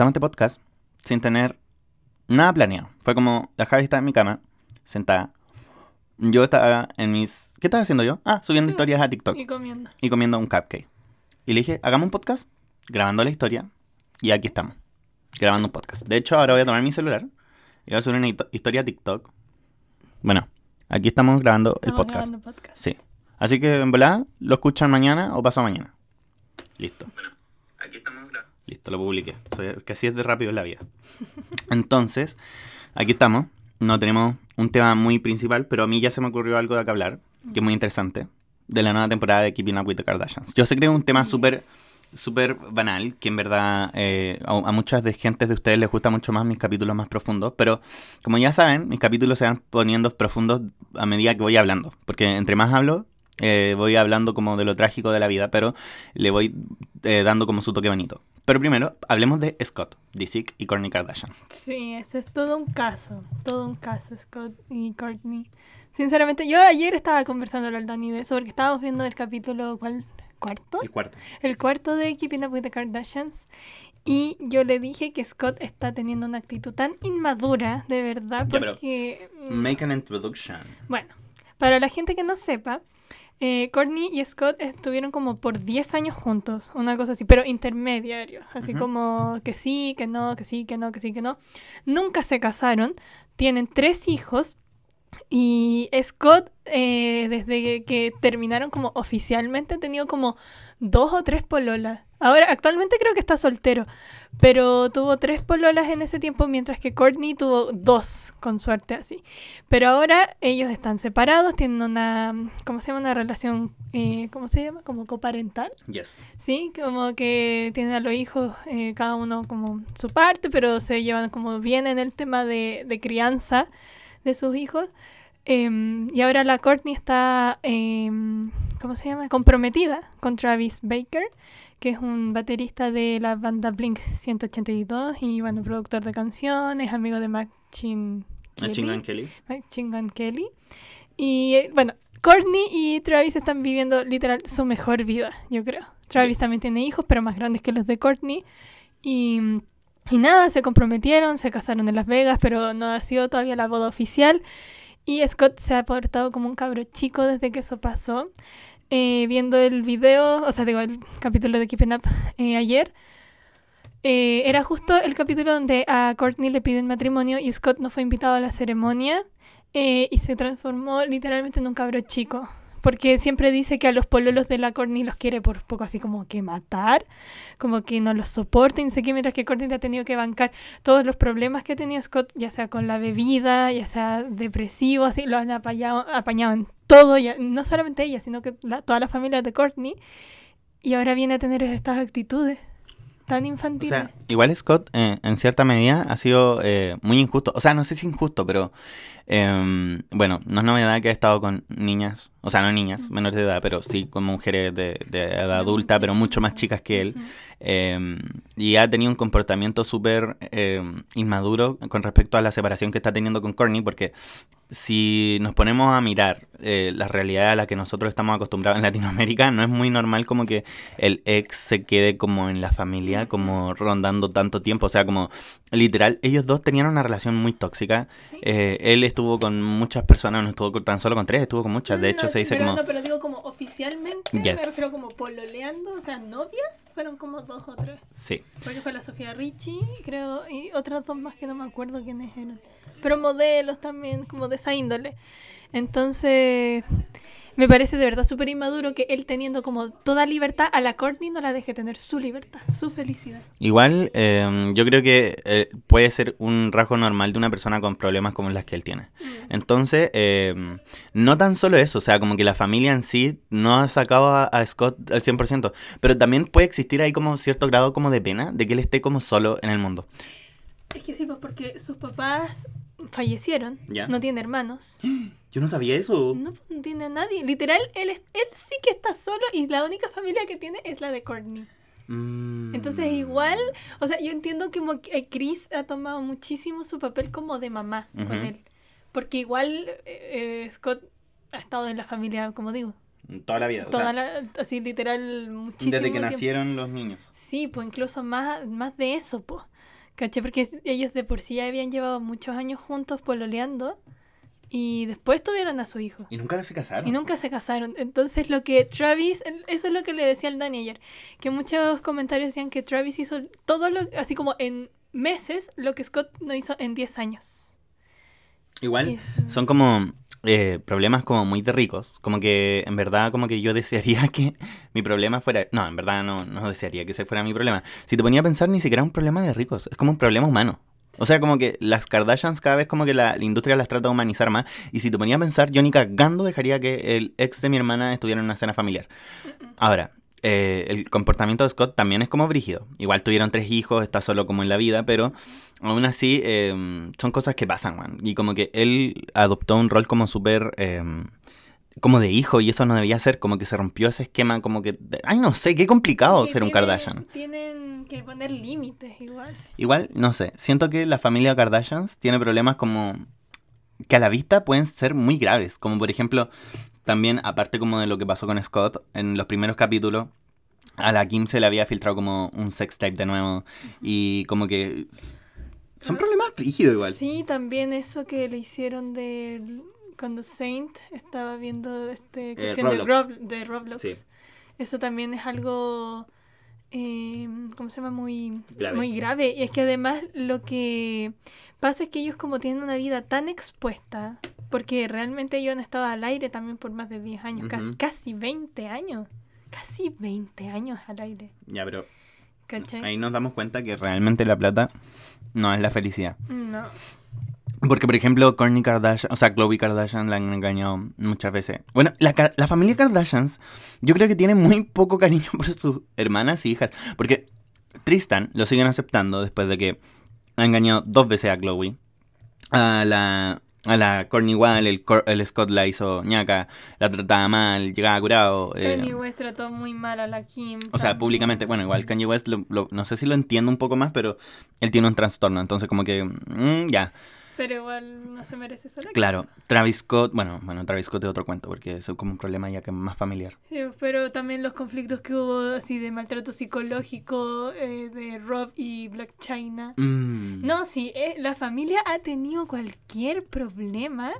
empezamos este podcast sin tener nada planeado. Fue como, la Javi estaba en mi cama, sentada. Yo estaba en mis... ¿Qué estaba haciendo yo? Ah, subiendo historias a TikTok Y comiendo. y comiendo un cupcake. Y le dije, hagamos un podcast, grabando la historia, y aquí estamos, grabando un podcast. De hecho, ahora voy a tomar mi celular y voy a subir una historia a TikTok. Bueno, aquí estamos grabando el podcast. grabando podcast. Sí. Así que en volada lo escuchan mañana o pasado mañana. Listo. aquí estamos Listo, lo publiqué. Soy- que así es de rápido en la vida. Entonces, aquí estamos. No tenemos un tema muy principal, pero a mí ya se me ocurrió algo de acá hablar, que es muy interesante, de la nueva temporada de Keeping Up with the Kardashians. Yo sé que es un tema súper súper banal, que en verdad eh, a, a muchas de gentes de ustedes les gusta mucho más mis capítulos más profundos, pero como ya saben, mis capítulos se van poniendo profundos a medida que voy hablando, porque entre más hablo, eh, voy hablando como de lo trágico de la vida, pero le voy eh, dando como su toque bonito. Pero primero, hablemos de Scott, Disick y Kourtney Kardashian. Sí, ese es todo un caso. Todo un caso, Scott y Courtney. Sinceramente, yo ayer estaba conversando al Dani de eso porque estábamos viendo el capítulo, ¿cuál? ¿Cuarto? El cuarto. El cuarto de Keeping Up with the Kardashians. Y yo le dije que Scott está teniendo una actitud tan inmadura, de verdad, porque... mm, Make an introduction. Bueno, para la gente que no sepa, eh, Courtney y Scott estuvieron como por 10 años juntos, una cosa así, pero intermediarios, así como que sí, que no, que sí, que no, que sí, que no. Nunca se casaron, tienen tres hijos y Scott, eh, desde que, que terminaron como oficialmente, ha tenido como dos o tres pololas. Ahora, actualmente creo que está soltero, pero tuvo tres pololas en ese tiempo, mientras que Courtney tuvo dos, con suerte así. Pero ahora ellos están separados, tienen una, ¿cómo se llama? Una relación, eh, ¿cómo se llama? Como coparental, Yes. ¿sí? Como que tienen a los hijos, eh, cada uno como su parte, pero se llevan como bien en el tema de, de crianza de sus hijos. Em, y ahora la Courtney está, em, ¿cómo se llama? Comprometida con Travis Baker, que es un baterista de la banda Blink 182 y, bueno, productor de canciones, amigo de Machine Gun Kelly. Kelly. Machine Gun Kelly. Y, eh, bueno, Courtney y Travis están viviendo literal su mejor vida, yo creo. Travis Yes. también tiene hijos, pero más grandes que los de Courtney. Y, y nada, se comprometieron, se casaron en Las Vegas, pero no ha sido todavía la boda oficial. Y Scott se ha portado como un cabro chico desde que eso pasó. Eh, viendo el video, o sea, digo, el capítulo de Keeping Up eh, ayer, eh, era justo el capítulo donde a Courtney le piden matrimonio y Scott no fue invitado a la ceremonia y se transformó literalmente en un cabro chico. Porque siempre dice que a los pololos de la Courtney los quiere por poco así como que matar, como que no los soporta y no sé qué, mientras que Courtney le ha tenido que bancar todos los problemas que ha tenido Scott, ya sea con la bebida, ya sea depresivo, así, lo han apañado, apañado en todo, ya, no solamente ella, sino que la- toda la familia de Courtney. Y ahora viene a tener estas actitudes tan O infantiles. sea, igual Scott eh, en cierta medida ha sido eh, muy injusto. O sea, no sé si injusto, pero em, bueno, no es novedad que ha estado con niñas, o sea, no niñas, menores de edad, pero sí con mujeres de, de edad adulta, pero mucho más chicas que él. Em, y ha tenido un comportamiento súper em, inmaduro con respecto a la separación que está teniendo con Courtney, porque si nos ponemos a mirar eh, la realidad a la que nosotros estamos acostumbrados en Latinoamérica, no es muy normal como que el ex se quede como en la familia, como rondando tanto tiempo. O sea, como literal, ellos dos tenían una relación muy tóxica. Sí. Eh, él estuvo con muchas personas, no estuvo con- tan solo con tres, estuvo con muchas. De No, hecho, no, se dice pero, como... No, pero digo como oficialmente, me Yes. refiero como pololeando, o sea, novias, fueron como dos o tres. Sí. Porque fue la Sofía Richie, creo, y otras dos más que no me acuerdo quiénes eran. Pero modelos también, como de esa índole. Entonces, me parece de verdad súper inmaduro que él teniendo como toda libertad, a la Courtney no la deje tener su libertad, su felicidad. Igual, eh, yo creo que eh, puede ser un rasgo normal de una persona con problemas como las que él tiene. Entonces, eh, no tan solo eso, o sea, como que la familia en sí no ha sacado a, a Scott al 100%, pero también puede existir ahí como cierto grado como de pena de que él esté como solo en el mundo. Es que sí, pues porque sus papás fallecieron, Ya. no tiene hermanos. Yo no sabía eso. No, pues, no tiene a nadie. Literal, él, es- él sí que está solo y la única familia que tiene es la de Courtney. Mm. Entonces igual, o sea, yo entiendo que que Chris ha tomado muchísimo su papel como de mamá con él. Porque igual eh, eh, Scott ha estado en la familia, como digo, Toda la vida, o toda sea, la, así literal muchísimo desde que tiempo. nacieron los niños. Sí, pues incluso más, más de eso, pues. ¿Caché? Porque ellos de por sí ya habían llevado muchos años juntos pololeando. Y después tuvieron a su hijo. Y nunca se casaron. Y nunca se casaron. Entonces lo que Travis, eso es lo que le decía al Dani ayer, que muchos comentarios decían que Travis hizo todo lo, así como en meses, lo que Scott no hizo en 10 años. Igual son como eh, problemas como muy de ricos. Como que en verdad como que yo desearía que mi problema fuera... No, en verdad no, no desearía que ese fuera mi problema. Si te ponía a pensar, ni siquiera un problema de ricos. Es como un problema humano. O sea, como que las Kardashians cada vez como que la, industria las trata de humanizar más. Y si te ponía a pensar, yo ni cagando dejaría que el ex de mi hermana estuviera en una cena familiar. Ahora, eh, el comportamiento de Scott también es como brígido. Igual tuvieron tres hijos, está solo como en la vida, pero aún así em, son cosas que pasan, man. Y como que él adoptó un rol como súper... Em, como de hijo y eso no debía ser, como que se rompió ese esquema, como que... Ay, no sé, qué complicado ser un Kardashian. Tienen que poner límites igual. Igual, no sé, siento que la familia Kardashians tiene problemas como que a la vista pueden ser muy graves, como por ejemplo, también aparte como de lo que pasó con Scott en los primeros capítulos, a la Kim se le había filtrado como un sex tape de nuevo y como que son problemas rígidos igual. Sí, también eso que le hicieron de cuando Saint estaba viendo este Eh, de, Roblox. Rob- de Roblox. Sí. Eso también es algo, eh, ¿cómo se llama? Muy Grave. muy grave. Y es que además lo que pasa es que ellos como tienen una vida tan expuesta, porque realmente ellos han estado al aire también por más de 10 años, casi, casi 20 años. Casi 20 años al aire. Ya, pero ¿Cachai? ahí nos damos cuenta que realmente la plata no es la felicidad. No. Porque, por ejemplo, Kourtney Kardashian, o sea, Khloe Kardashian la han engañado muchas veces. Bueno, la, la familia Kardashians, yo creo que tiene muy poco cariño por sus hermanas y hijas. Porque Tristan lo siguen aceptando después de que ha engañado dos veces a Khloe. A la, a la Kourtney igual, el, Cor- el Scott la hizo ñaca, la trataba mal, llegaba curado. eh, Kanye West trató muy mal a la Kim. o sea, públicamente, bueno, igual Kanye West, lo- lo- no sé si lo entiendo un poco más, pero él tiene un trastorno, entonces como que, mm, ya. Pero igual no se merece solo. Claro, Travis Scott, bueno, bueno, Travis Scott es otro cuento porque es como un problema ya que es más familiar. Sí, pero también los conflictos que hubo así de maltrato psicológico eh, de Rob y Black China. Mm. No, sí, eh, la familia ha tenido cualquier problema,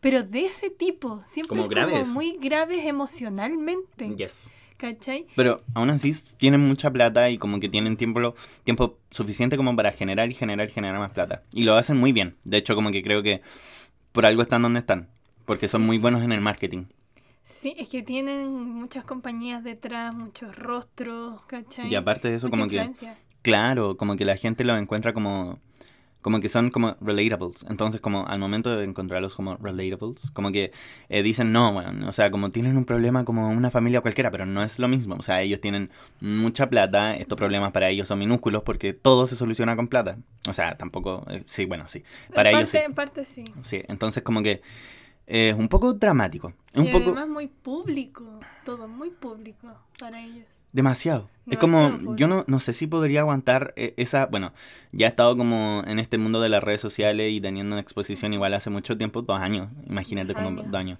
pero de ese tipo. Siempre Como graves. como muy graves emocionalmente. Yes. ¿Cachai? Pero aún así tienen mucha plata y como que tienen tiempo, tiempo suficiente como para generar y generar y generar más plata. Y lo hacen muy bien. De hecho, como que creo que por algo están donde están. Porque son muy buenos en el marketing. Sí, es que tienen muchas compañías detrás, muchos rostros, ¿cachai? Y aparte de eso, Mucha como que... Claro, como que la gente los encuentra como como que son como relatables. Entonces, como al momento de encontrarlos como relatables, como que eh, dicen, no, bueno, o sea, como tienen un problema como una familia cualquiera, pero no es lo mismo. O sea, ellos tienen mucha plata, estos problemas para ellos son minúsculos porque todo se soluciona con plata. O sea, tampoco, eh, sí, bueno, sí. Para en ellos parte, sí. En parte sí. Sí, entonces como que eh, es un poco dramático. Es un y poco además muy público, todo muy público para ellos. Demasiado. Es Demasiado como, público. yo no, no sé si podría aguantar eh, esa, bueno, ya he estado como en este mundo de las redes sociales y teniendo una exposición igual hace mucho tiempo, dos años, imagínate como Años. dos años.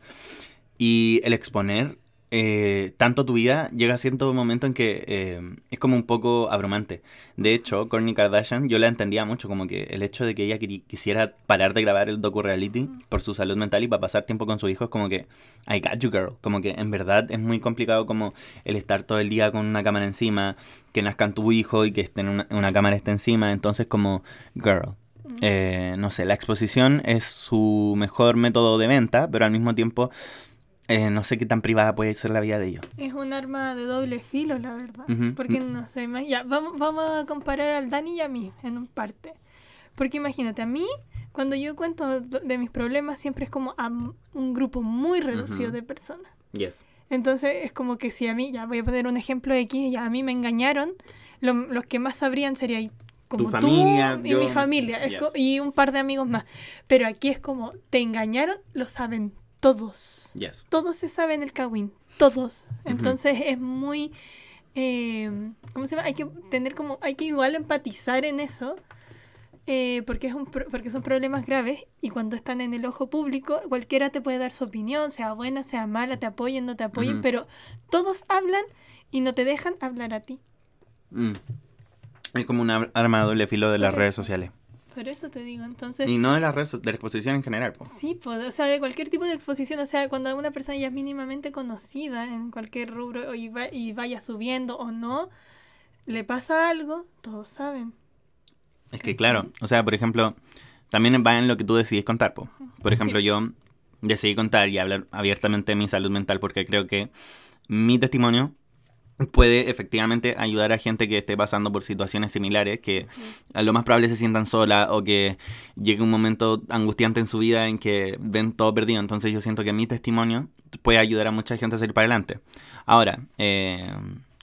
Y el exponer eh, tanto tu vida llega a cierto momento en que eh, es como un poco abrumante. De hecho, Kourtney Kardashian, yo la entendía mucho, como que el hecho de que ella quisiera parar de grabar el docu-reality por su salud mental y para pasar tiempo con su hijo es como que, I got you girl, como que en verdad es muy complicado como el estar todo el día con una cámara encima, que nazca tu hijo y que esté en una, una cámara esté encima, entonces como, girl. eh, no sé, la exposición es su mejor método de venta, pero al mismo tiempo eh, no sé qué tan privada puede ser la vida de ellos. Es un arma de doble filo, la verdad. Porque no sé, ya, vamos, vamos a comparar al Dani y a mí en un parte. Porque imagínate, a mí, cuando yo cuento de mis problemas, siempre es como a un grupo muy reducido de personas. Yes. Entonces es como que si a mí, ya voy a poner un ejemplo X, ya a mí me engañaron, lo- los que más sabrían sería como Tu familia, tú y yo- mi familia Yes. y un par de amigos más. Pero aquí es como, te engañaron, lo saben todos. Yes. Todos se saben el Kawin, todos. Entonces es muy... eh, ¿Cómo se llama? Hay que tener como... Hay que igual empatizar en eso. eh, porque, es un, pro- porque son problemas graves y cuando están en el ojo público, cualquiera te puede dar su opinión, sea buena, sea mala, te apoyen, no te apoyen, pero todos hablan y no te dejan hablar a ti. Mm. Es como un arma doble filo de las redes sociales. Por eso te digo, entonces... Y no de las redes, de la exposición en general. Sí, pues, o sea, de cualquier tipo de exposición, o sea, cuando una persona ya es mínimamente conocida en cualquier rubro y, y vaya subiendo o no, le pasa algo, todos saben. Es que claro, o sea, por ejemplo, también va en lo que tú decidís contar. Po. Por ejemplo, yo decidí contar y hablar abiertamente de mi salud mental porque creo que mi testimonio puede efectivamente ayudar a gente que esté pasando por situaciones similares, que a lo más probable se sientan sola o que llegue un momento angustiante en su vida en que ven todo perdido. Entonces yo siento que mi testimonio puede ayudar a mucha gente a salir para adelante. Ahora, eh,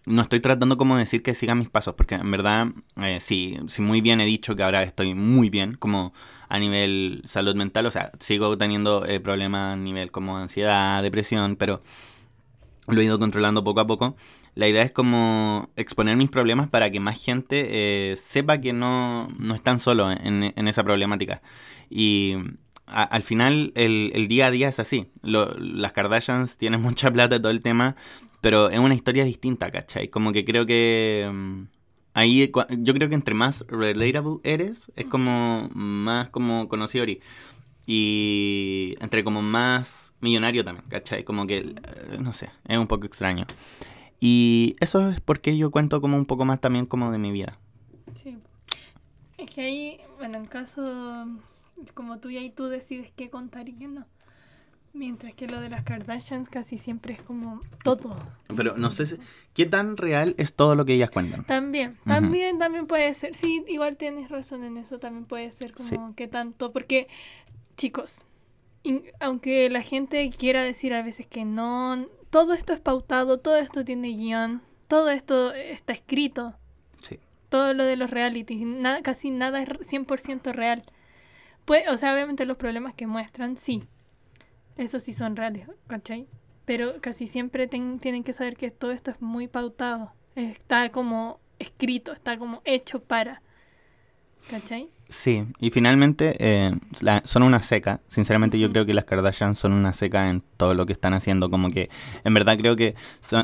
no estoy tratando como decir que sigan mis pasos, porque en verdad eh, sí, sí muy bien he dicho que ahora estoy muy bien, como a nivel salud mental, o sea, sigo teniendo eh, problemas a nivel como ansiedad, depresión, pero lo he ido controlando poco a poco. La idea es como exponer mis problemas para que más gente eh, sepa que no, no están solos en, esa problemática. Y al final el, día a día es así. las Kardashians tienen mucha plata todo el tema, pero es una historia distinta, ¿cachai? Como que creo que... Mm, ahí yo creo que entre más relatable eres, es como más como conocido y entre como más millonario también, ¿cachai? Como que, eh, no sé, es un poco extraño. Y eso es porque yo cuento como un poco más también como de mi vida. Sí. Es que ahí, bueno, en caso como tú y ahí tú decides qué contar y qué no. Mientras que lo de las Kardashians casi siempre es como todo. Pero no sé qué tan real es todo lo que ellas cuentan. También, también, también puede ser. Sí, igual tienes razón en eso. También puede ser como que tanto. Porque chicos, aunque la gente quiera decir a veces que no, todo esto es pautado, todo esto tiene guion, todo esto está escrito. Sí. Todo lo de los realities, nada, casi nada es 100% real. Pues, o sea, obviamente los problemas que muestran, sí. Eso sí son reales, ¿cachai? Pero casi siempre tienen que saber que todo esto es muy pautado. Está como escrito, está como hecho para. ¿Cachai? Sí, y finalmente eh, son una seca. Sinceramente yo creo que las Kardashian son una seca en todo lo que están haciendo. Como que en verdad creo que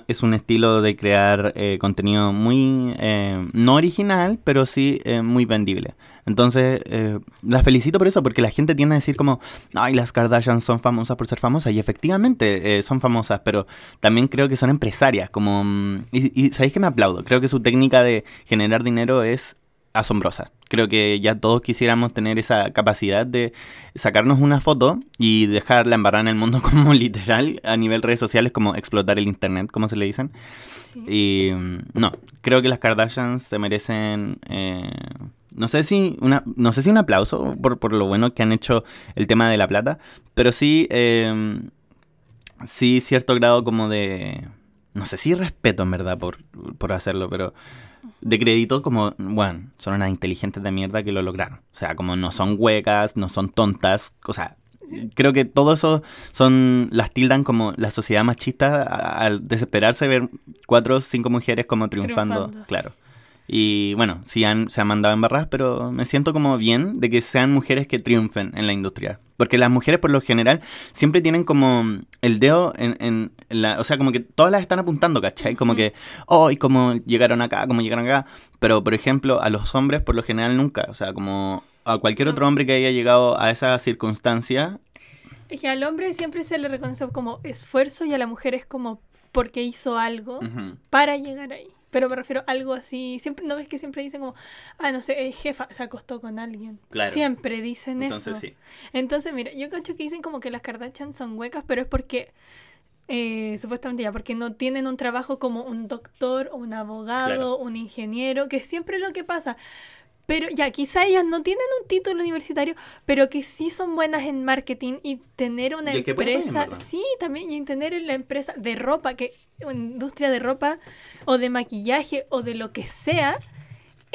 es un estilo de crear eh, contenido muy, eh, no original, pero sí muy vendible. Entonces, las felicito por eso, porque la gente tiende a decir como, ay, las Kardashian son famosas por ser famosas. Y efectivamente son famosas, pero también creo que son empresarias. Como, mm, y, y sabéis que me aplaudo. Creo que su técnica de generar dinero es asombrosa. Creo que ya todos quisiéramos tener esa capacidad de sacarnos una foto y dejarla embarrada en el mundo como literal a nivel redes sociales, como explotar el internet, como se le dicen. Y mm, no, creo que las Kardashians se merecen... Eh, no sé si una no sé si un aplauso por, por, lo bueno que han hecho el tema de la plata, pero sí eh, sí cierto grado como de no sé si respeto en verdad por, por hacerlo, pero de crédito como, bueno, son unas inteligentes de mierda que lo lograron. O sea, como no son huecas, no son tontas, o sea, creo que todo eso son, las tildan como la sociedad machista al desesperarse ver cuatro o cinco mujeres como triunfando, claro. Y bueno, sí han, se han mandado en barras, pero me siento como bien de que sean mujeres que triunfen en la industria. Porque las mujeres por lo general siempre tienen como el dedo en, en la... O sea, como que todas las están apuntando, ¿cachai? Como que, oh, y cómo llegaron acá, cómo llegaron acá. Pero, por ejemplo, a los hombres por lo general nunca. O sea, como a cualquier otro hombre que haya llegado a esa circunstancia. Es que al hombre siempre se le reconoce como esfuerzo y a la mujer es como porque hizo algo para llegar ahí. Pero me refiero a algo así. Siempre, ¿No ves que siempre dicen como, ah, no sé, jefa se acostó con alguien? Claro. Siempre dicen Entonces, eso. Sí. Entonces, mira, yo cacho que dicen como que las Kardashian son huecas, pero es porque, eh, supuestamente ya, porque no tienen un trabajo como un doctor, un abogado, un ingeniero, que siempre es lo que pasa. Pero ya, quizá ellas no tienen un título universitario, pero que sí son buenas en marketing y tener una empresa. sí, también, y tener la empresa de ropa, que industria de ropa o de maquillaje o de lo que sea,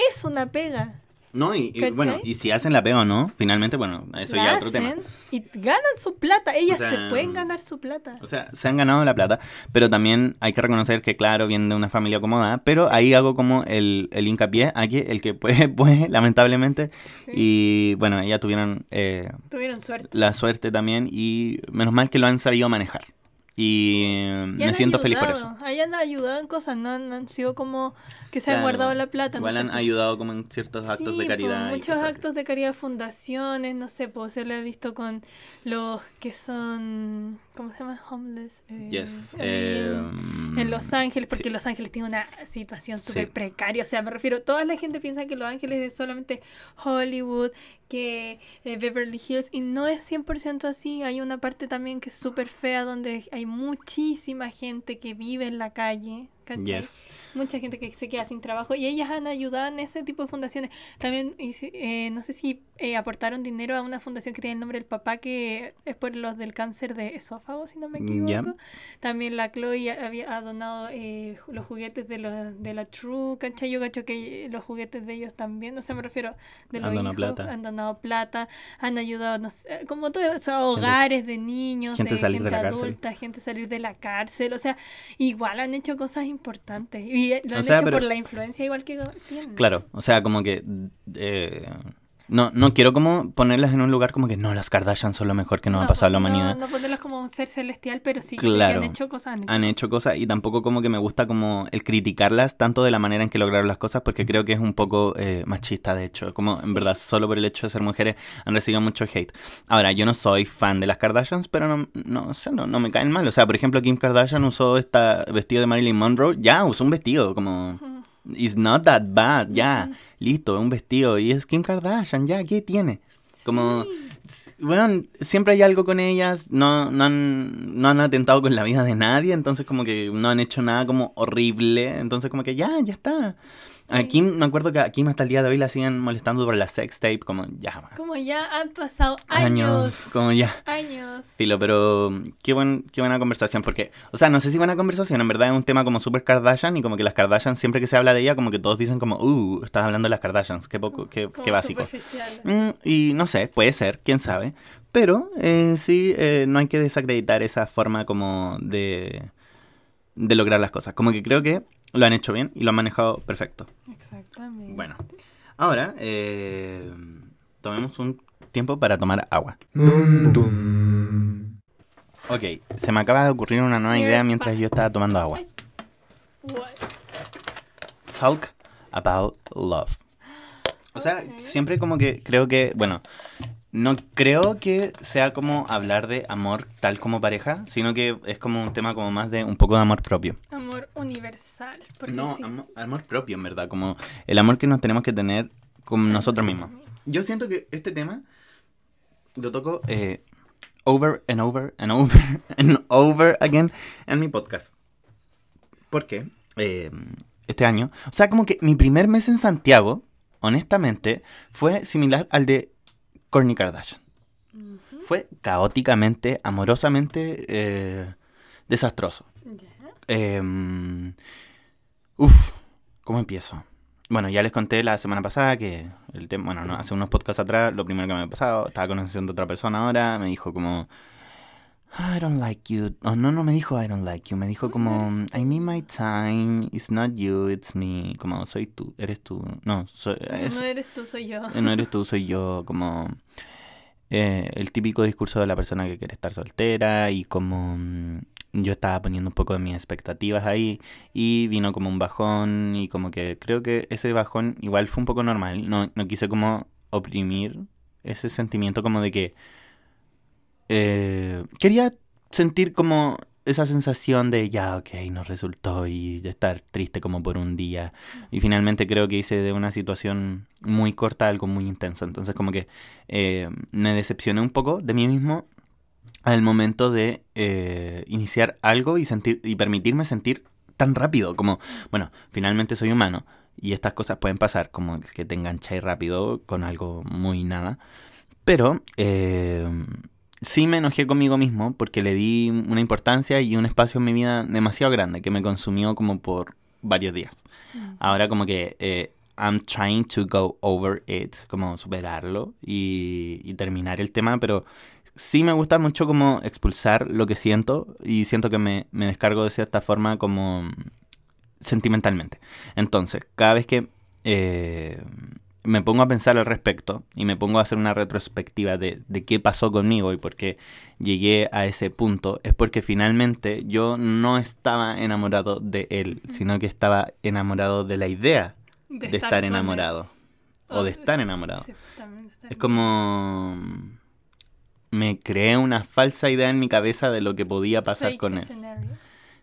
es una pega. No, y, bueno, y si hacen la pega o no, finalmente, bueno, eso ya es otro tema. Y ganan su plata, ellas se pueden ganar su plata. O sea, se han ganado la plata, pero también hay que reconocer que, claro, vienen de una familia acomodada, pero ahí hago como el, el hincapié aquí, el que puede, puede, lamentablemente. Y bueno, ellas tuvieron, eh, tuvieron suerte. La suerte también, y menos mal que lo han sabido manejar. Y, me siento feliz por eso. Hayan ayudado en cosas, no, han sido como que se han guardado la plata. Igual han ayudado como en ciertos actos de caridad. muchos actos de caridad, fundaciones, no sé, pues se lo he visto con los que son, ¿cómo se llama? Homeless. Eh, yes. en, em, Los Ángeles, porque Los Ángeles tiene una situación súper precaria. O sea, me refiero, toda la gente piensa que Los Ángeles es solamente Hollywood, que eh, Beverly Hills, y no es 100% así. Hay una parte también que es súper fea donde hay muchísima gente que vive en la calle, Mucha gente que se queda sin trabajo y ellas han ayudado en ese tipo de fundaciones. También, eh, no sé si eh, aportaron dinero a una fundación que tiene el nombre del papá, que es por los del cáncer de esófago, si no me equivoco. También la Chloe había ha donado eh, los juguetes de, de la True, ¿cachai? Yo cacho que los juguetes de ellos también, no sé, me refiero de los han hijos, plata. han donado plata, han ayudado, no sé, como todos, hogares de niños, gente de gente adulta, gente salir de la cárcel, o sea, igual han hecho cosas importante. Y eh, lo han hecho por la influencia igual que tienen. Claro, o sea, como que... Eh, no, no quiero como ponerlas en un lugar como que no, las Kardashian son lo mejor que nos ha pasado a la humanidad. No, ponerlas como ser celestial, pero sí, claro, han hecho cosas. Han hecho, cosas y tampoco como que me gusta como el criticarlas tanto de la manera en que lograron las cosas porque creo que es un poco eh, machista, de hecho. Como en verdad, solo por el hecho de ser mujeres han recibido mucho hate. Ahora, yo no soy fan de las Kardashians, pero no, no, o no, no me caen mal. O sea, por ejemplo, Kim Kardashian usó este vestido de Marilyn Monroe. Ya, usó un vestido como... It's not that bad, ya, listo, un vestido. Y es Kim Kardashian, ya, ¿qué tiene? Como, bueno, siempre hay algo con ellas, no, no, han, no han atentado con la vida de nadie, entonces como que no han hecho nada como horrible, entonces como que ya, ya está. Aquí me acuerdo que aquí hasta el día de hoy la siguen molestando por la sex tape, como ya. Como ya han pasado años. como ya. Años. Filo, pero qué, buen, qué buena conversación, porque, o sea, no sé si buena conversación, en verdad es un tema como super Kardashian y como que las Kardashian, siempre que se habla de ella, como que todos dicen como, uh, estás hablando de las Kardashians, qué poco, qué, qué básico. Mm, y no sé, puede ser, quién sabe. Pero eh, sí, eh, no hay que desacreditar esa forma como de, de lograr las cosas. Como que creo que lo han hecho bien y lo han manejado perfecto. Exactamente. Bueno, ahora eh, tomemos un tiempo para tomar agua. Ok, se me acaba de ocurrir una nueva idea mientras yo estaba tomando agua. Talk about love. O sea, siempre como que creo que, bueno, no creo que sea como hablar de amor tal como pareja, sino que es como un tema como más de un poco de amor propio. Amor universal. No, amor, propio en verdad, como el amor que nos tenemos que tener con nosotros mismos. Yo siento que este tema lo toco eh, over and over and over and over again en mi podcast. ¿Por qué? Eh, este año, o sea, como que mi primer mes en Santiago, honestamente, fue similar al de Kourtney Kardashian. Fue caóticamente, amorosamente eh, desastroso. Em, uf, ¿cómo empiezo? Bueno, ya les conté la semana pasada que el tema, bueno, no, hace unos podcasts atrás, lo primero que me ha pasado, estaba conociendo a otra persona ahora, me dijo como, I don't like you. Oh, no, no me dijo I don't like you, me dijo como, I need my time, it's not you, it's me, como soy tú, eres tú, no, soy, no eres tú, soy yo. No eres tú, soy yo, como eh, el típico discurso de la persona que quiere estar soltera y como mm, yo estaba poniendo un poco de mis expectativas ahí y vino como un bajón y como que creo que ese bajón igual fue un poco normal, no, no quise como oprimir ese sentimiento como de que eh, quería sentir como esa sensación de ya, ok, no resultó y de estar triste como por un día. Y finalmente creo que hice de una situación muy corta algo muy intenso. Entonces como que eh, me decepcioné un poco de mí mismo al momento de eh, iniciar algo y, sentir, y permitirme sentir tan rápido como, bueno, finalmente soy humano y estas cosas pueden pasar como que te engancháis rápido con algo muy nada. Pero... Eh, sí me enojé conmigo mismo porque le di una importancia y un espacio en mi vida demasiado grande que me consumió como por varios días. Mm. Ahora como que eh, I'm trying to go over it, como superarlo y, terminar el tema, pero sí me gusta mucho como expulsar lo que siento y siento que me, descargo de cierta forma como sentimentalmente. Entonces, cada vez que... Eh, me pongo a pensar al respecto y me pongo a hacer una retrospectiva de, de, qué pasó conmigo y por qué llegué a ese punto, es porque finalmente yo no estaba enamorado de él, sino que estaba enamorado de la idea de, estar, enamorado. O de estar enamorado. es como... Me creé una falsa idea en mi cabeza de lo que podía pasar con él.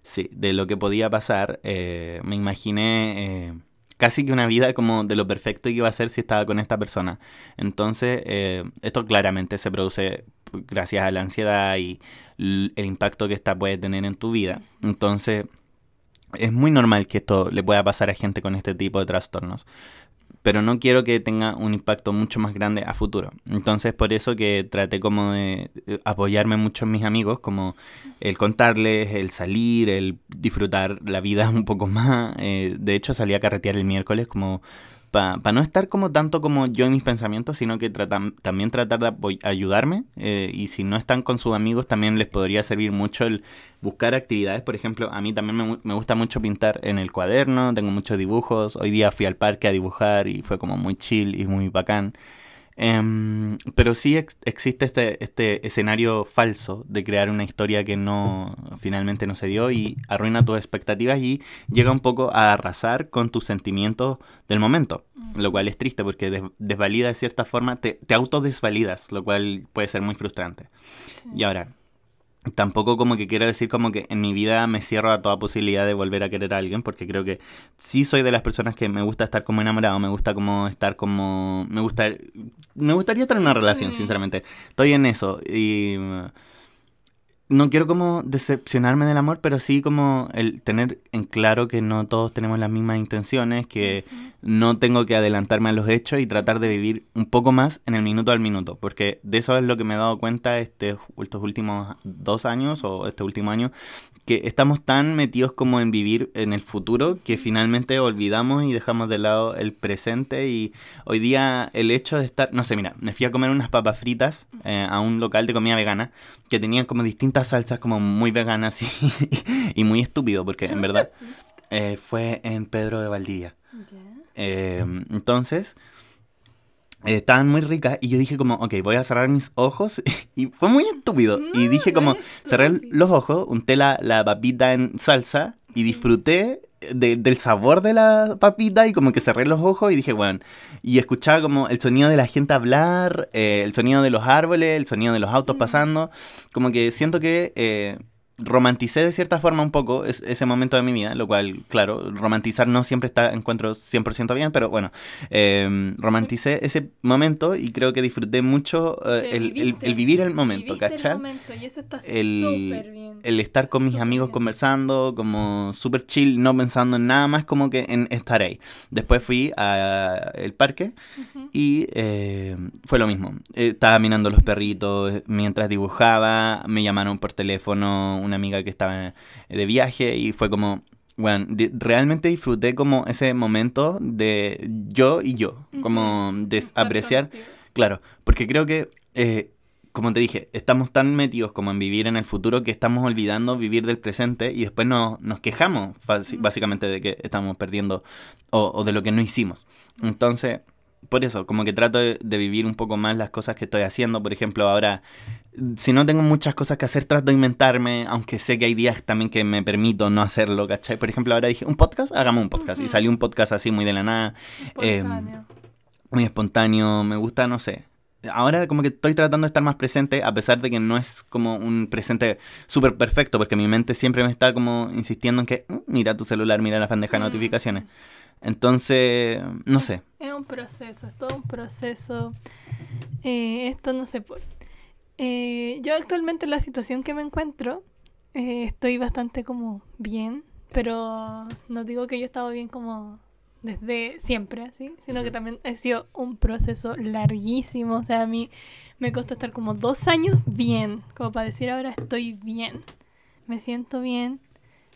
Sí, de lo que podía pasar. Eh, me imaginé... Eh, casi que una vida como de lo perfecto que iba a ser si estaba con esta persona. Entonces, eh, esto claramente se produce gracias a la ansiedad y el impacto que esta puede tener en tu vida. Entonces, es muy normal que esto le pueda pasar a gente con este tipo de trastornos pero no quiero que tenga un impacto mucho más grande a futuro. Entonces, por eso que traté como de apoyarme mucho en mis amigos, como el contarles, el salir, el disfrutar la vida un poco más. Eh, de hecho, salí a carretear el miércoles como para no estar como tanto como yo en mis pensamientos, sino que también tratar de ayudarme. Eh, y si no están con sus amigos, también les podría servir mucho el buscar actividades. Por ejemplo, a mí también me, me gusta mucho pintar en el cuaderno, tengo muchos dibujos. Hoy día fui al parque a dibujar y fue como muy chill y muy bacán. Em, pero sí existe este, este escenario falso de crear una historia que no finalmente no se dio y arruina tus expectativas y llega un poco a arrasar con tus sentimientos del momento, lo cual es triste porque desvalida de cierta forma, te, te autodesvalidas, lo cual puede ser muy frustrante. Y ahora, tampoco como que quiero decir como que en mi vida me cierro a toda posibilidad de volver a querer a alguien, porque creo que sí soy de las personas que me gusta estar como enamorado, me gusta como estar como... Me, gusta, me gustaría tener una relación, sinceramente. Estoy en eso y no quiero como decepcionarme del amor, pero sí como el tener en claro que no todos tenemos las mismas intenciones, que no tengo que adelantarme a los hechos y tratar de vivir un poco más en el minuto al minuto, porque de eso es lo que me he dado cuenta este, estos últimos dos años o este último año, que estamos tan metidos como en vivir en el futuro que finalmente olvidamos y dejamos de lado el presente y hoy día el hecho de estar, no sé, mira, me fui a comer unas papas fritas eh, a un local de comida vegana que tenían como distintas salsas como muy veganas y, y muy estúpido porque en verdad eh, fue en Pedro de Valdivia. Eh, entonces estaban muy ricas y yo dije como, ok, voy a cerrar mis ojos y fue muy estúpido. y dije como, cerré los ojos, unté la, la papita en salsa y disfruté del sabor de la papita y como que cerré los ojos y dije, bueno, y escuchaba como el sonido de la gente hablar, eh, el sonido de los árboles, el sonido de los autos pasando, como que siento que eh, romanticé de cierta forma un poco ese momento de mi vida, lo cual, claro, romantizar no siempre está, encuentro 100% bien, pero bueno, eh, romanticé ese momento y creo que disfruté mucho eh, el, el, vivir el momento, ¿cachai? El, el, estar con mis amigos conversando, como súper chill, no pensando en nada más como que en estar ahí. Después fui al parque y eh, fue lo mismo. Eh, estaba mirando los perritos mientras dibujaba, me llamaron por teléfono una amiga que estaba de viaje y fue como, bueno, realmente disfruté como ese momento de yo y yo, como de apreciar, claro, porque creo que, eh, como te dije, estamos tan metidos como en vivir en el futuro que estamos olvidando vivir del presente y después nos, nos quejamos básicamente de que estamos perdiendo o, o de lo que no hicimos. Entonces por eso, como que trato de, vivir un poco más las cosas que estoy haciendo. Por ejemplo, ahora, si no tengo muchas cosas que hacer, trato de inventarme, aunque sé que hay días también que me permito no hacerlo, ¿cachai? Por ejemplo, ahora dije, ¿un podcast? Hagamos un podcast. Y salió un podcast así muy de la nada. Eh, muy espontáneo, me gusta, no sé. Ahora como que estoy tratando de estar más presente, a pesar de que no es como un presente súper perfecto, porque mi mente siempre me está como insistiendo en que, mm, mira tu celular, mira la bandeja de mm. notificaciones. Entonces, no sé. Es un proceso, es todo un proceso. Eh, esto no se puede. Eh, yo actualmente en la situación que me encuentro, eh, estoy bastante como bien, pero no digo que yo he estado bien como desde siempre, así, sino que también ha sido un proceso larguísimo. O sea, a mí me costó estar como dos años bien, como para decir ahora estoy bien. Me siento bien,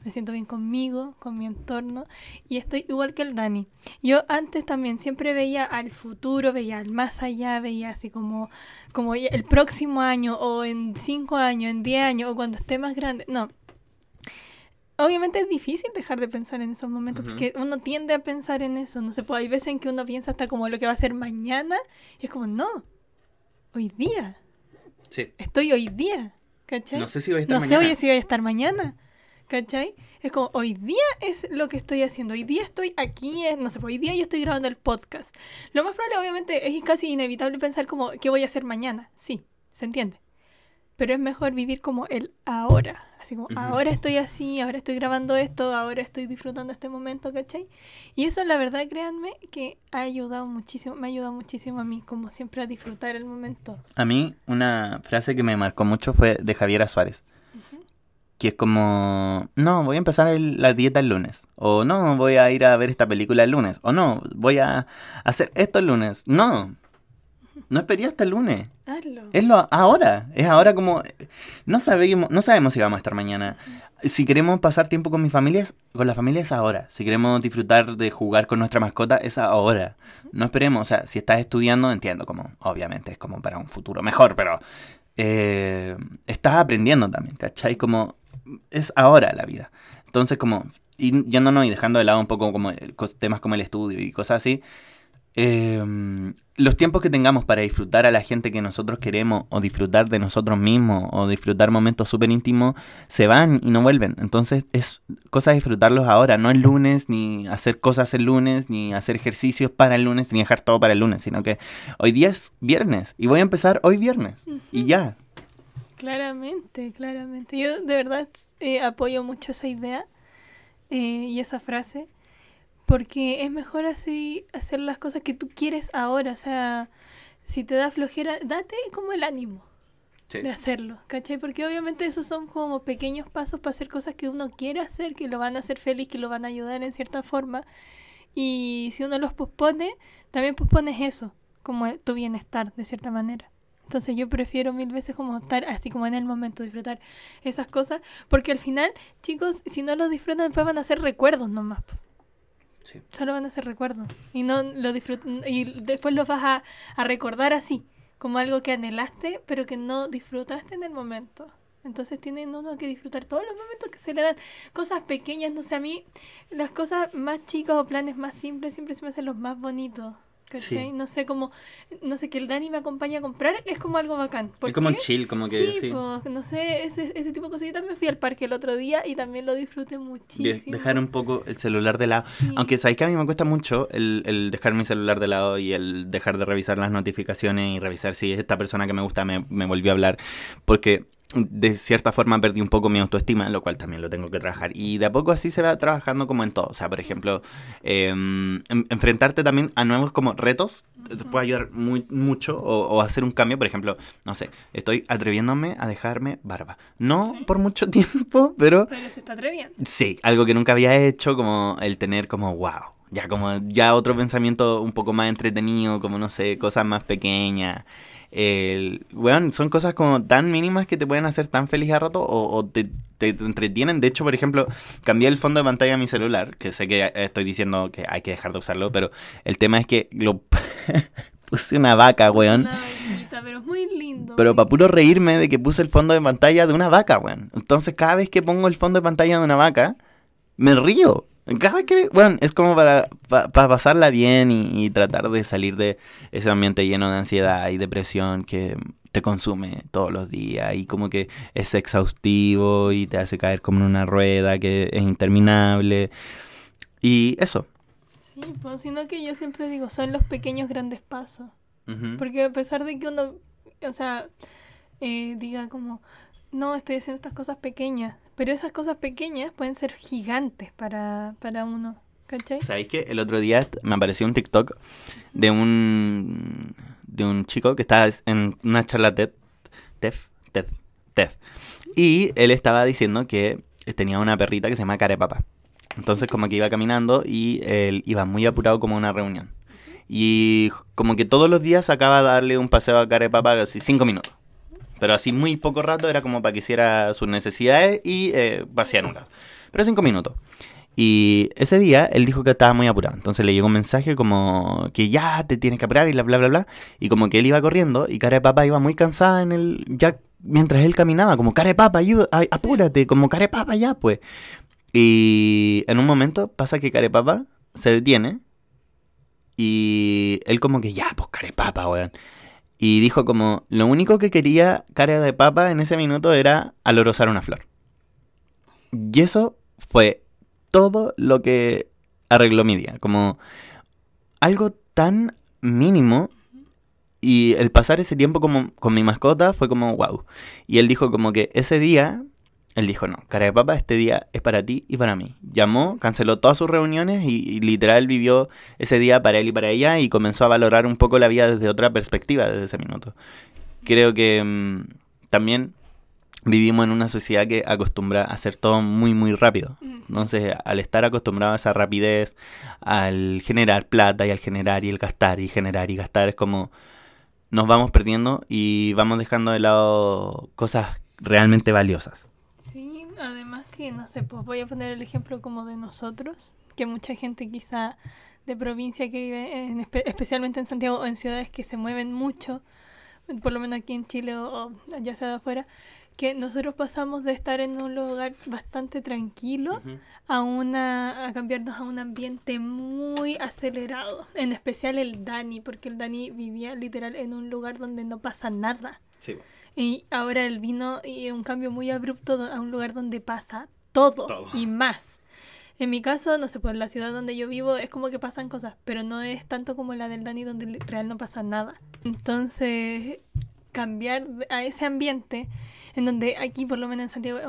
me siento bien conmigo, con mi entorno y estoy igual que el Dani. Yo antes también siempre veía al futuro, veía al más allá, veía así como, como el próximo año o en cinco años, en diez años o cuando esté más grande. No. obviamente es difícil dejar de pensar en esos momentos, porque uno tiende a pensar en eso, no sé, pues hay veces en que uno piensa hasta como lo que va a ser mañana, y es como, no, hoy día. Sí. Estoy hoy día, ¿cachai? No sé si voy a estar No mañana. sé hoy si voy a estar mañana, ¿cachai? Es como, hoy día es lo que estoy haciendo, hoy día estoy aquí, es, no sé, pues, hoy día yo estoy grabando el podcast. Lo más probable, obviamente, es casi inevitable pensar como, ¿qué voy a hacer mañana? Sí, se entiende. Pero es mejor vivir como el ahora. Así como, Ujú. ahora estoy así, ahora estoy grabando esto, ahora estoy disfrutando este momento, ¿cachai? Y eso, la verdad, créanme, que ha ayudado muchísimo, me ha ayudado muchísimo a mí, como siempre, a disfrutar el momento. A mí, una frase que me marcó mucho fue de Javiera Suárez. Que es como, no, voy a empezar el- la dieta el lunes. O no, voy a ir a ver esta película el lunes. O no, voy a hacer esto el lunes. No, no esperé hasta el lunes. Hazlo. Es lo ahora. Es ahora como, no sabemos, no sabemos si vamos a estar mañana. Si queremos pasar tiempo con mi familia, es- con la familia es ahora. Si queremos disfrutar de jugar con nuestra mascota, es ahora. No esperemos, o sea, si estás estudiando, entiendo como, obviamente es como para un futuro mejor, pero eh, estás aprendiendo también, ¿cachai? Como, es ahora la vida. Entonces, como, y yéndonos y dejando de lado un poco como temas como el estudio y cosas así, eh, los tiempos que tengamos para disfrutar a la gente que nosotros queremos o disfrutar de nosotros mismos o disfrutar momentos súper íntimos se van y no vuelven. Entonces es cosa de disfrutarlos ahora, no el lunes, ni hacer cosas el lunes, ni hacer ejercicios para el lunes, ni dejar todo para el lunes, sino que hoy día es viernes y voy a empezar hoy viernes y ya. Claramente, claramente. Yo de verdad eh, apoyo mucho esa idea eh, y esa frase porque es mejor así hacer las cosas que tú quieres ahora. O sea, si te da flojera, date como el ánimo de hacerlo, ¿cachai? Porque obviamente esos son como pequeños pasos para hacer cosas que uno quiere hacer, que lo van a hacer feliz, que lo van a ayudar en cierta forma. Y si uno los pospone, también pospones eso, como tu bienestar, de cierta manera. Entonces yo prefiero mil veces como estar así como en el momento, disfrutar esas cosas, porque al final, chicos, si no los disfrutan, después van a ser recuerdos nomás. Sí. Solo van a ser recuerdos. Y no lo disfrutan, y después los vas a, a recordar así, como algo que anhelaste, pero que no disfrutaste en el momento. Entonces tienen uno que disfrutar todos los momentos que se le dan. Cosas pequeñas, no sé, a mí las cosas más chicas o planes más simples siempre se me hacen los más bonitos. Sí. No sé, como, no sé, que el Dani me acompañe a comprar es como algo bacán. ¿Por Es como qué? chill, como que sí, sí. pues, no sé, ese, ese tipo de cosas. Yo también fui al parque el otro día y también lo disfruté muchísimo. dejar un poco el celular de lado. Sí. Aunque sabéis que a mí me cuesta mucho el, el dejar mi celular de lado y el dejar de revisar las notificaciones y revisar si esta persona que me gusta me, me volvió a hablar. Porque de cierta forma perdí un poco mi autoestima, lo cual también lo tengo que trabajar. Y de a poco así se va trabajando como en todo. O sea, por ejemplo, eh, en- enfrentarte también a nuevos como retos te te puede ayudar muy, mucho o, o hacer un cambio. Por ejemplo, no sé, estoy atreviéndome a dejarme barba. No Sí. por mucho tiempo, pero Pero se está atreviendo. Sí, algo que nunca había hecho, como el tener como wow. Ya como ya otro pensamiento un poco más entretenido, como no sé, cosas más pequeñas. El, weón, son cosas como tan mínimas que te pueden hacer tan feliz a rato o, o te, te- te entretienen. De hecho, por ejemplo, cambié el fondo de pantalla de mi celular, que sé que estoy diciendo que hay que dejar de usarlo, pero el tema es que lo puse una vaca, weón. Una vaquita, pero es muy lindo. Pero para puro reírme de que puse el fondo de pantalla de una vaca, weón. Entonces cada vez que pongo el fondo de pantalla de una vaca, me río. Cada vez que, bueno, es como para, pa- para pasarla bien y, y tratar de salir de ese ambiente lleno de ansiedad y depresión que te consume todos los días y como que es exhaustivo y te hace caer como en una rueda que es interminable. Y eso. Sí, pues sino que yo siempre digo, son los pequeños grandes pasos. Ujú. Porque a pesar de que uno, o sea, eh, diga como, no, estoy haciendo estas cosas pequeñas, pero esas cosas pequeñas pueden ser gigantes para, para uno, ¿cachai? ¿Sabéis que el otro día me apareció un TikTok de un de un chico que estaba en una charla TED, TED, TED, TED, y él estaba diciendo que tenía una perrita que se llama Carepapa. Entonces como que iba caminando y él iba muy apurado como a una reunión. Y como que todos los días acaba de darle un paseo a Carepapa así cinco minutos. Pero así muy poco rato era como para que hiciera sus necesidades y eh, vaciar. Pero cinco minutos. Y ese día él dijo que estaba muy apurado. Entonces le llegó un mensaje como que ya te tienes que apurar y bla bla bla bla. Y como que él iba corriendo y cara de iba muy cansada en el. ya mientras él caminaba, como cara de papa, ayuda, ay, apúrate, como cara de papa ya, pues. Y en un momento pasa que Carepapa se detiene y él como que ya, pues Carepapa, weón. Y dijo como, lo único que quería Cara de Papa en ese minuto era alorosar una flor. Y eso fue todo lo que arregló mi día. Como algo tan mínimo y el pasar ese tiempo como con mi mascota fue como wow. Y él dijo como que ese día, él dijo, no, cara de papa, este día es para ti y para mí. Llamó, canceló todas sus reuniones y, literal vivió ese día para él y para ella y comenzó a valorar un poco la vida desde otra perspectiva desde ese minuto. Creo que mm, también vivimos en una sociedad que acostumbra a hacer todo muy, muy rápido. Entonces, al estar acostumbrado a esa rapidez, al generar plata y al generar y el gastar y generar y gastar, es como nos vamos perdiendo y vamos dejando de lado cosas realmente valiosas. Sí, además que, no sé, pues voy a poner el ejemplo como de nosotros, que mucha gente quizá de provincia que vive, especialmente en Santiago o en ciudades que se mueven mucho, por lo menos aquí en Chile o, o ya sea de afuera, que nosotros pasamos de estar en un lugar bastante tranquilo a una a cambiarnos a un ambiente muy acelerado, en especial el Dani, porque el Dani vivía literal en un lugar donde no pasa nada. Y ahora él vino y un cambio muy abrupto a un lugar donde pasa todo, todo. y más. En mi caso, no sé, pues la ciudad donde yo vivo es como que pasan cosas, pero no es tanto como la del Dani donde real no pasa nada. Entonces, cambiar a ese ambiente en donde aquí, por lo menos en Santiago,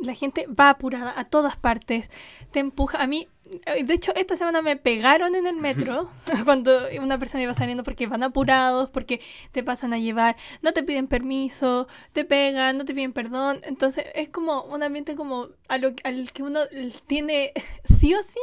la gente va apurada a todas partes, te empuja. A mí, de hecho, esta semana me pegaron en el metro cuando una persona iba saliendo porque van apurados, porque te pasan a llevar, no te piden permiso, te pegan, no te piden perdón. Entonces, es como un ambiente como a lo, al que uno tiene sí o sí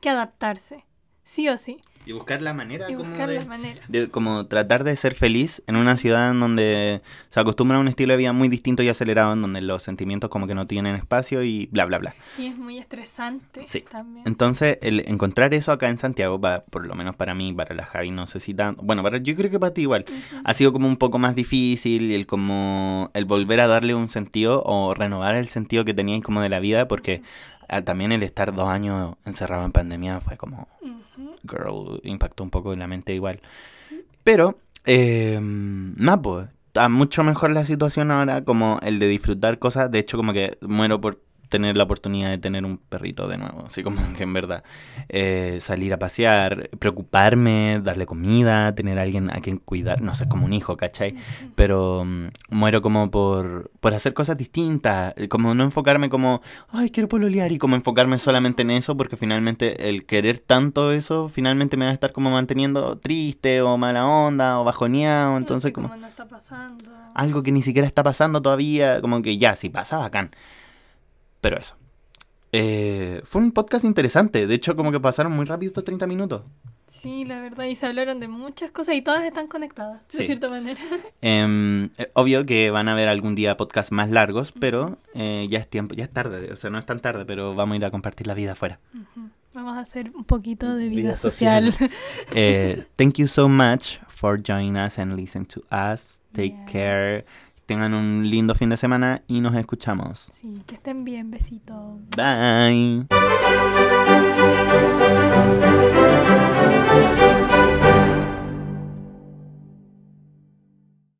que adaptarse. Sí o sí. Y buscar la manera. Y buscar la manera. De, como tratar de ser feliz en una ciudad en donde se acostumbra a un estilo de vida muy distinto y acelerado, en donde los sentimientos como que no tienen espacio y bla, bla, bla. Y es muy estresante sí. también. Entonces, el encontrar eso acá en Santiago, por lo menos para mí, para la Javi, no sé si tanto. Bueno, para, yo creo que para ti igual. Ha sido como un poco más difícil el como el volver a darle un sentido o renovar el sentido que teníais como de la vida, porque también el estar dos años encerrado en pandemia fue como girl, impactó un poco en la mente igual. Pero, eh, nada, pues, está mucho mejor la situación ahora como el de disfrutar cosas. De hecho, como que muero por tener la oportunidad de tener un perrito de nuevo, así como que en verdad eh, salir a pasear, preocuparme, darle comida, tener a alguien a quien cuidar, no sé, como un hijo, ¿cachai? Pero mm, muero como por, por hacer cosas distintas, como no enfocarme como, ay, quiero pololear y como enfocarme solamente en eso, porque finalmente el querer tanto eso, finalmente me va a estar como manteniendo triste o mala onda o bajoneado, entonces como... no está pasando. Algo que ni siquiera está pasando todavía, como que ya, si pasa, bacán. Pero eso. Eh, fue un podcast interesante. De hecho, como que pasaron muy rápido estos 30 minutos. Sí, la verdad, y se hablaron de muchas cosas y todas están conectadas, de cierta manera. Em, eh, obvio que van a haber algún día podcasts más largos, pero eh, ya es tiempo, ya es tarde, o sea, no es tan tarde, pero vamos a ir a compartir la vida afuera. Vamos a hacer un poquito de vida, social. thank you so much for joining us and listen to us. Take care tengan un lindo fin de semana y nos escuchamos. Sí, que estén bien, besito. Bye.